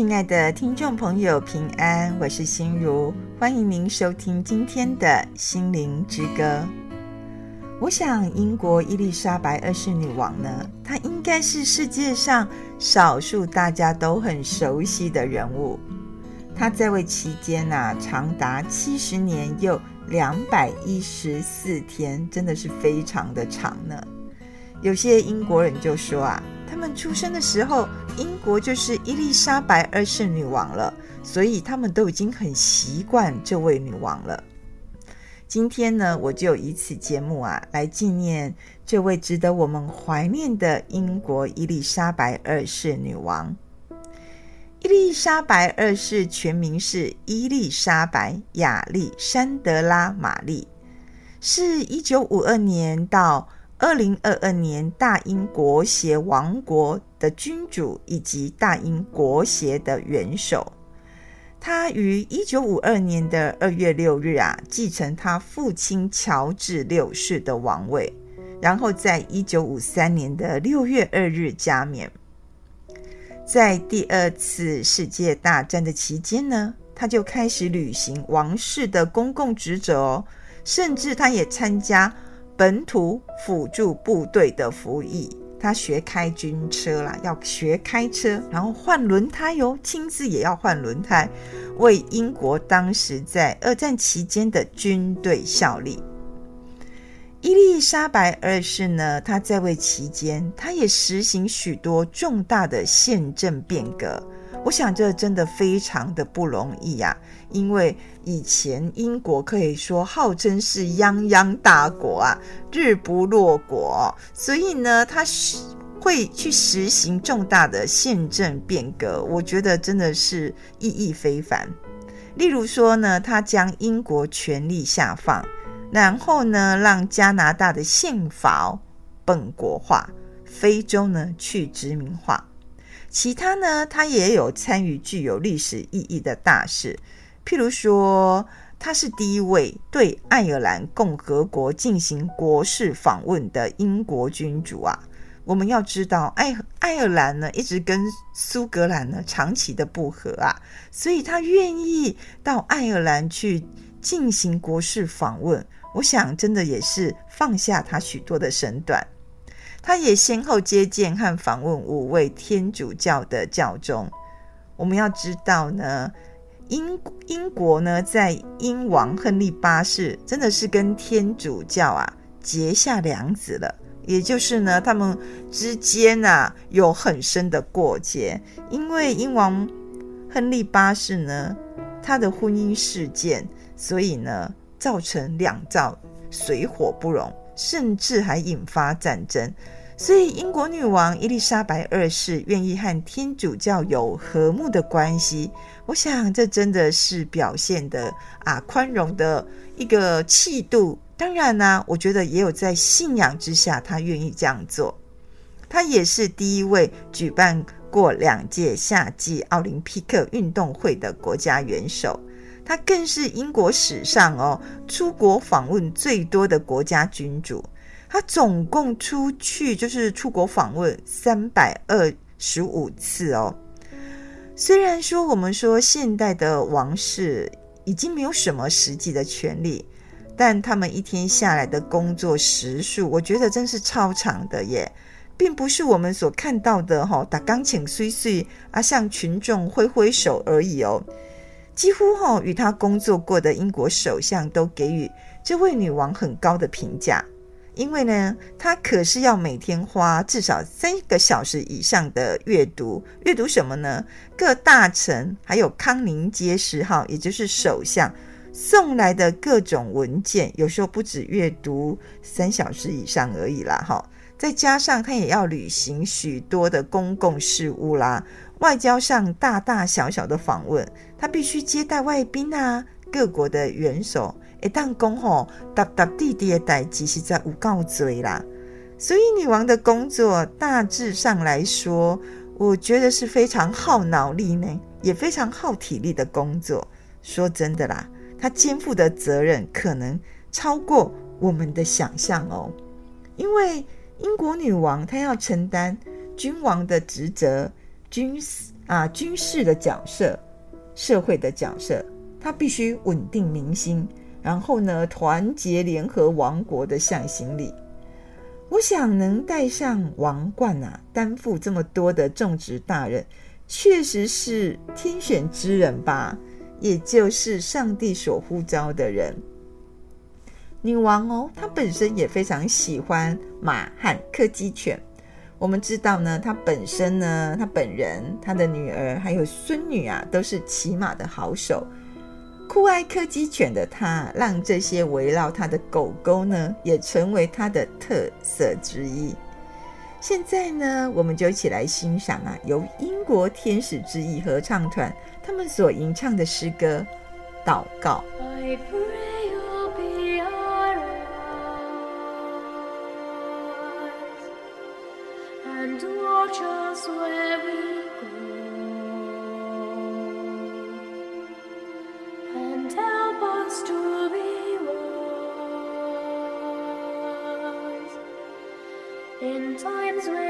亲爱的听众朋友，平安，我是心如，欢迎您收听今天的心灵之歌。我想，英国伊丽莎白二世女王呢，她应该是世界上少数大家都很熟悉的人物。她在位期间呢、长达七十年又两百一十四天，真的是非常的长呢。有些英国人就说啊，他们出生的时候，英国就是伊丽莎白二世女王了，所以他们都已经很习惯这位女王了。今天呢，我就以此节目啊，来纪念这位值得我们怀念的英国伊丽莎白二世女王。伊丽莎白二世全名是伊丽莎白亚历山德拉玛丽，是一九五二年到二零二二年大英国协王国的君主以及大英国协的元首，他于一九五二年的二月六日啊，继承他父亲乔治六世的王位，然后在一九五三年的六月二日加冕。在第二次世界大战的期间呢，他就开始履行王室的公共职责哦，甚至他也参加。本土辅助部队的服役，他学开军车啦，要学开车，然后换轮胎哟，亲自也要换轮胎，为英国当时在二战期间的军队效力。伊丽莎白二世呢，她在位期间，她也实行许多重大的宪政变革。我想这真的非常的不容易呀、啊。因为以前英国可以说号称是泱泱大国啊，日不落国，所以呢，他会去实行重大的宪政变革，我觉得真的是意义非凡。例如说呢，他将英国权力下放，然后呢，让加拿大的宪法本国化，非洲呢去殖民化，其他呢，他也有参与具有历史意义的大事。譬如说，他是第一位对爱尔兰共和国进行国事访问的英国君主啊。我们要知道，爱爱尔兰呢一直跟苏格兰呢长期的不和啊，所以他愿意到爱尔兰去进行国事访问。我想，真的也是放下他许多的身段。他也先后接见和访问五位天主教的教宗。我们要知道呢。英英国呢，在英王亨利八世真的是跟天主教啊结下梁子了，也就是呢，他们之间啊有很深的过节。因为英王亨利八世呢，他的婚姻事件，所以呢，造成两造水火不容，甚至还引发战争。所以，英国女王伊丽莎白二世愿意和天主教有和睦的关系，我想这真的是表现的啊宽容的一个气度。当然呢、我觉得也有在信仰之下，她愿意这样做。她也是第一位举办过两届夏季奥林匹克运动会的国家元首，他更是英国史上哦出国访问最多的国家君主。他总共出去就是出国访问三百二十五次哦。虽然说我们说现代的王室已经没有什么实际的权利，但他们一天下来的工作时数，我觉得真是超长的耶，并不是我们所看到的哈打钢琴碎碎啊，向群众挥挥手而已哦。几乎哈与他工作过的英国首相都给予这位女王很高的评价。因为呢，她可是要每天花至少三个小时以上的阅读，阅读什么呢？各大臣还有康宁街十号，也就是首相送来的各种文件，有时候不止阅读三小时以上而已啦，哈。再加上他也要履行许多的公共事务啦，外交上大大小小的访问，他必须接待外宾啊，各国的元首。一旦讲吼，答答地地的代志实在有够多啦，所以女王的工作大致上来说，我觉得是非常耗脑力呢，也非常耗体力的工作。说真的啦，她肩负的责任可能超过我们的想象哦。因为英国女王她要承担君王的职责、军事啊军事的角色、社会的角色，她必须稳定民心，然后呢，团结联合王国的向心力。我想能戴上王冠啊，担负这么多的重职大任，确实是天选之人吧，也就是上帝所呼召的人。女王哦，她本身也非常喜欢马和柯基犬。我们知道呢，她本身呢，她本人、她的女儿还有孙女啊，都是骑马的好手。酷爱柯基犬的她，让这些围绕她的狗狗呢，也成为她的特色之一。现在呢，我们就一起来欣赏啊，由英国天使之翼合唱团他们所吟唱的诗歌《祷告》。times when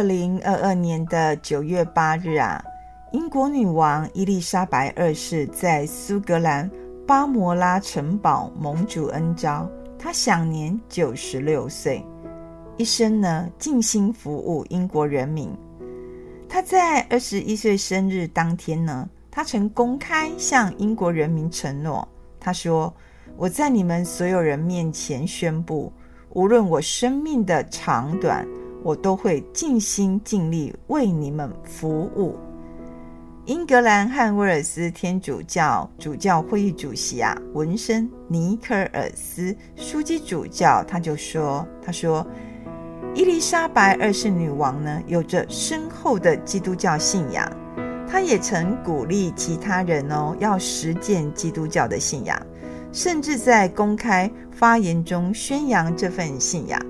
二零二二年的九月八日啊，英国女王伊丽莎白二世在苏格兰巴摩拉城堡蒙主恩召，她享年九十六岁，一生呢尽心服务英国人民。她在二十一岁生日当天呢，她曾公开向英国人民承诺，她说：“我在你们所有人面前宣布，无论我生命的长短，我都会尽心尽力为你们服务。”英格兰和威尔斯天主教主教会议主席啊，文森尼克尔斯枢机主教他就说：“他说，伊丽莎白二世女王呢，有着深厚的基督教信仰，她也曾鼓励其他人哦，要实践基督教的信仰，甚至在公开发言中宣扬这份信仰。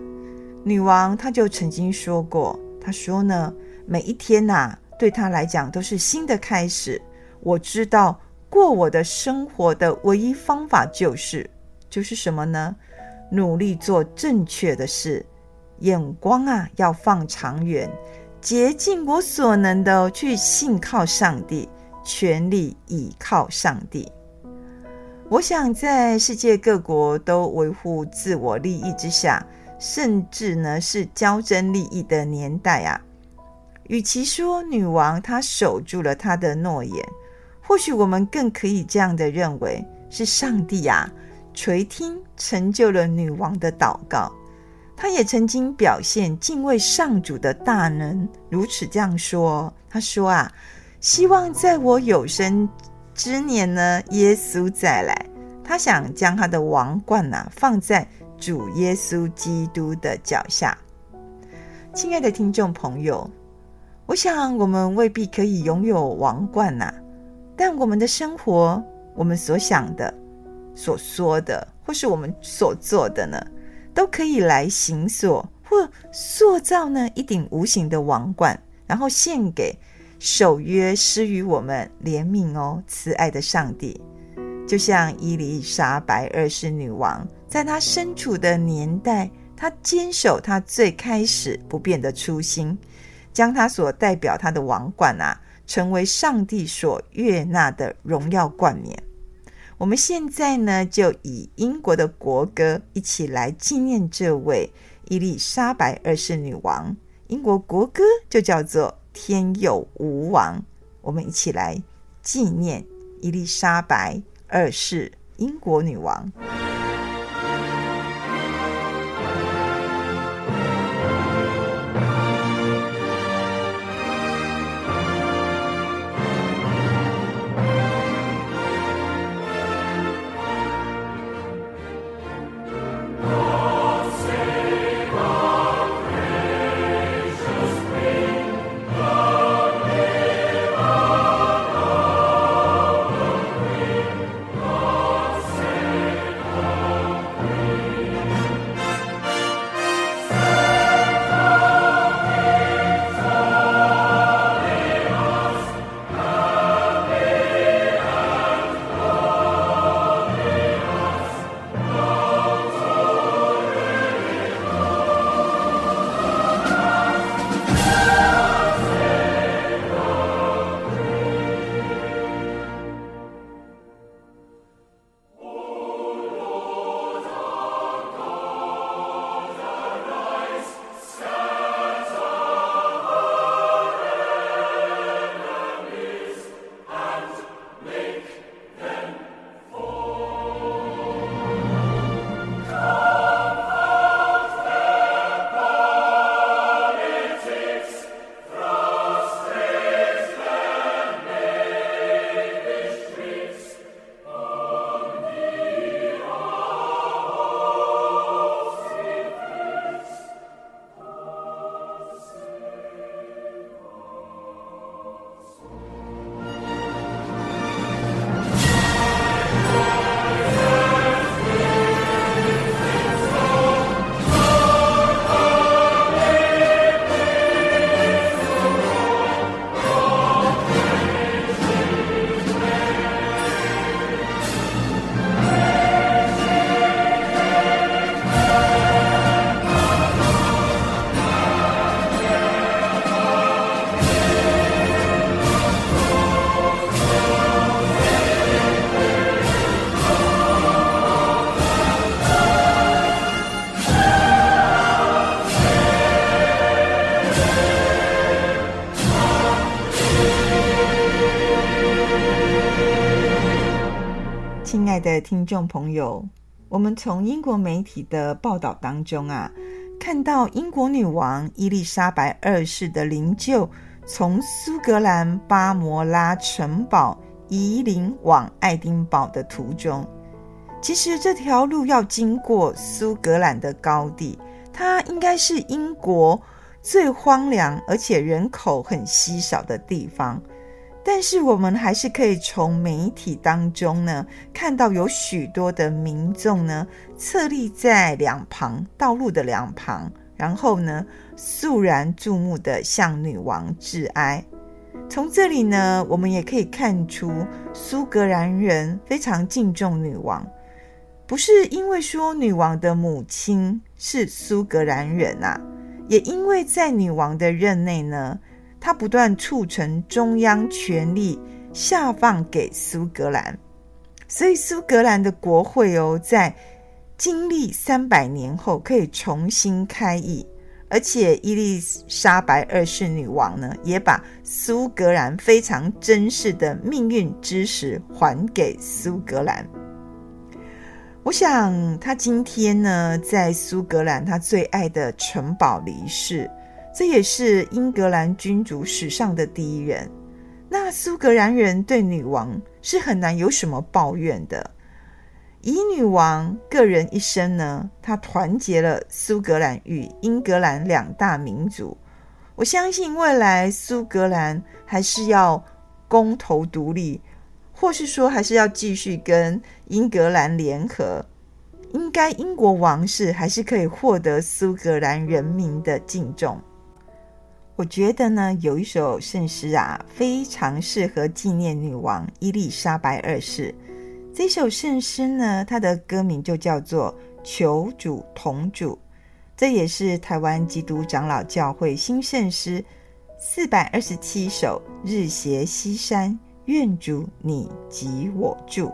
女王她就曾经说过，她说呢，每一天呐、啊。”对她来讲都是新的开始。我知道过我的生活的唯一方法就是，就是什么呢？努力做正确的事，眼光啊要放长远，竭尽我所能的去信靠上帝，全力倚靠上帝。我想在世界各国都维护自我利益之下，甚至呢是交争利益的年代啊。与其说女王她守住了她的诺言，或许我们更可以这样的认为，是上帝啊垂听成就了女王的祷告。她也曾经表现敬畏上主的大能，如此这样说：“她说啊，希望在我有生之年呢，耶稣再来，她想将她的王冠呐、啊、放在主耶稣基督的脚下。”亲爱的听众朋友。我想，我们未必可以拥有王冠呐、啊，但我们的生活，我们所想的、所说的，或是我们所做的呢，都可以来形塑或塑造呢一顶无形的王冠，然后献给守约施予我们怜悯哦、慈爱的上帝。就像伊丽莎白二世女王，在他身处的年代，他坚守他最开始不变的初心。将他所代表他的王冠啊，成为上帝所悦纳的荣耀冠冕。我们现在呢，就以英国的国歌一起来纪念这位伊丽莎白二世女王。英国国歌就叫做《天佑吾王》。我们一起来纪念伊丽莎白二世英国女王。听众朋友，我们从英国媒体的报道当中啊，看到英国女王伊丽莎白二世的灵柩从苏格兰巴摩拉城堡移灵往爱丁堡的途中。其实这条路要经过苏格兰的高地，它应该是英国最荒凉而且人口很稀少的地方。但是我们还是可以从媒体当中呢，看到有许多的民众呢，侧立在两旁道路的两旁，然后呢，肃然注目地向女王致哀。从这里呢，我们也可以看出苏格兰人非常敬重女王，不是因为说女王的母亲是苏格兰人啊，也因为在女王的任内呢。他不断促成中央权力下放给苏格兰，所以苏格兰的国会哦，在经历三百年后可以重新开议，而且伊丽莎白二世女王呢，也把苏格兰非常珍视的命运之石还给苏格兰。我想，他今天呢，在苏格兰他最爱的城堡离世。这也是英格兰君主史上的第一人。那苏格兰人对女王是很难有什么抱怨的。以女王个人一生呢，她团结了苏格兰与英格兰两大民族。我相信未来苏格兰还是要公投独立，或是说还是要继续跟英格兰联合，应该英国王室还是可以获得苏格兰人民的敬重。我觉得呢，有一首圣诗啊，非常适合纪念女王伊丽莎白二世。这首圣诗呢，它的歌名就叫做《求主同主》，这也是台湾基督长老教会新圣诗四百二十七首《日斜西山，愿主你及我住》。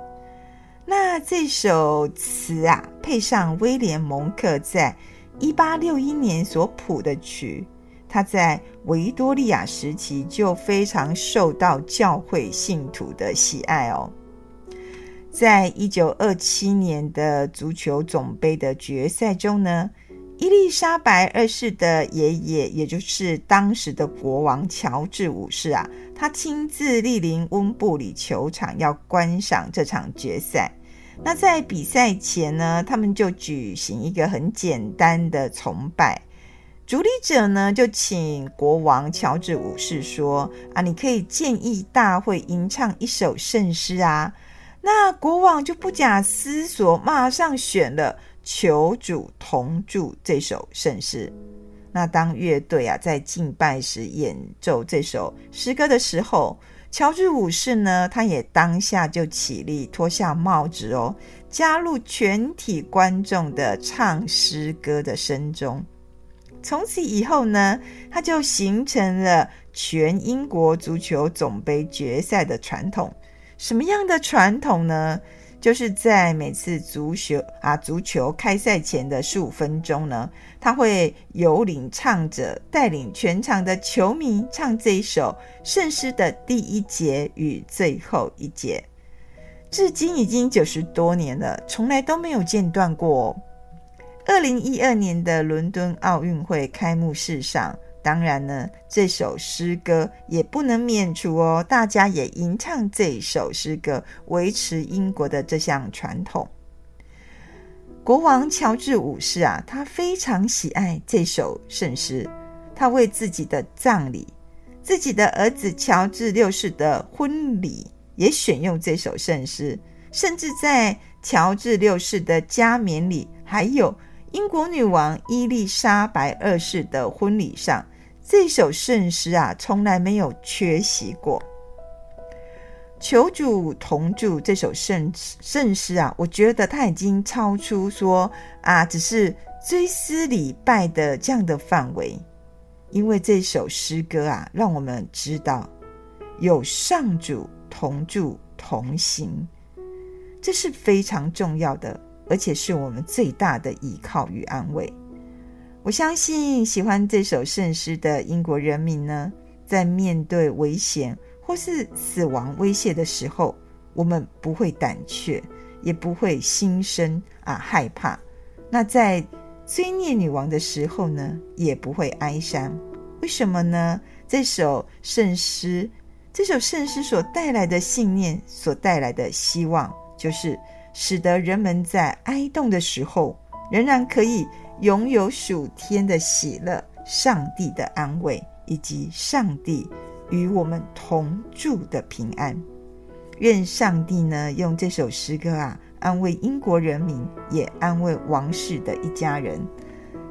那这首词啊，配上威廉蒙克在一八六一年所谱的曲。他在维多利亚时期就非常受到教会信徒的喜爱哦。在一九二七年的足球总杯的决赛中呢，伊丽莎白二世的爷爷，也就是当时的国王乔治五世啊，他亲自莅临温布里球场要观赏这场决赛。那在比赛前呢，他们就举行一个很简单的崇拜。主理者呢，就请国王乔治五世说：“啊，你可以建议大会吟唱一首圣诗啊。”那国王就不假思索，马上选了《求主同住》这首圣诗。那当乐队啊在敬拜时演奏这首诗歌的时候，乔治五世呢，他也当下就起立，脱下帽子哦，加入全体观众的唱诗歌的声中。从此以后呢，它就形成了全英国足球总杯决赛的传统。什么样的传统呢？就是在每次足球啊足球开赛前的十五分钟呢，他会有领唱者带领全场的球迷唱这一首圣诗的第一节与最后一节，至今已经九十多年了，从来都没有间断过。二零一二年的伦敦奥运会开幕式上，当然呢，这首诗歌也不能免除哦。大家也吟唱这首诗歌，维持英国的这项传统。国王乔治五世啊，他非常喜爱这首圣诗，他为自己的葬礼、自己的儿子乔治六世的婚礼也选用这首圣诗，甚至在乔治六世的加冕礼还有。英国女王伊丽莎白二世的婚礼上，这首圣诗啊，从来没有缺席过。求主同住这首圣圣诗啊，我觉得它已经超出说啊，只是追思礼拜的这样的范围，因为这首诗歌啊，让我们知道有上主同住同行，这是非常重要的。而且是我们最大的依靠与安慰。我相信喜欢这首圣诗的英国人民呢，在面对危险或是死亡威胁的时候，我们不会胆怯，也不会心生啊害怕。那在追念女王的时候呢，也不会哀伤。为什么呢？这首圣诗，这首圣诗所带来的信念，所带来的希望，就是使得人们在哀慟的时候，仍然可以拥有属天的喜乐、上帝的安慰，以及上帝与我们同住的平安。愿上帝呢，用这首诗歌啊。安慰英国人民，也安慰王室的一家人。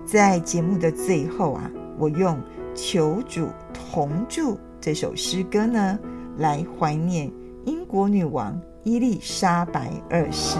在节目的最后啊，我用《求主同住》这首诗歌呢，来怀念英国女王伊丽莎白二世。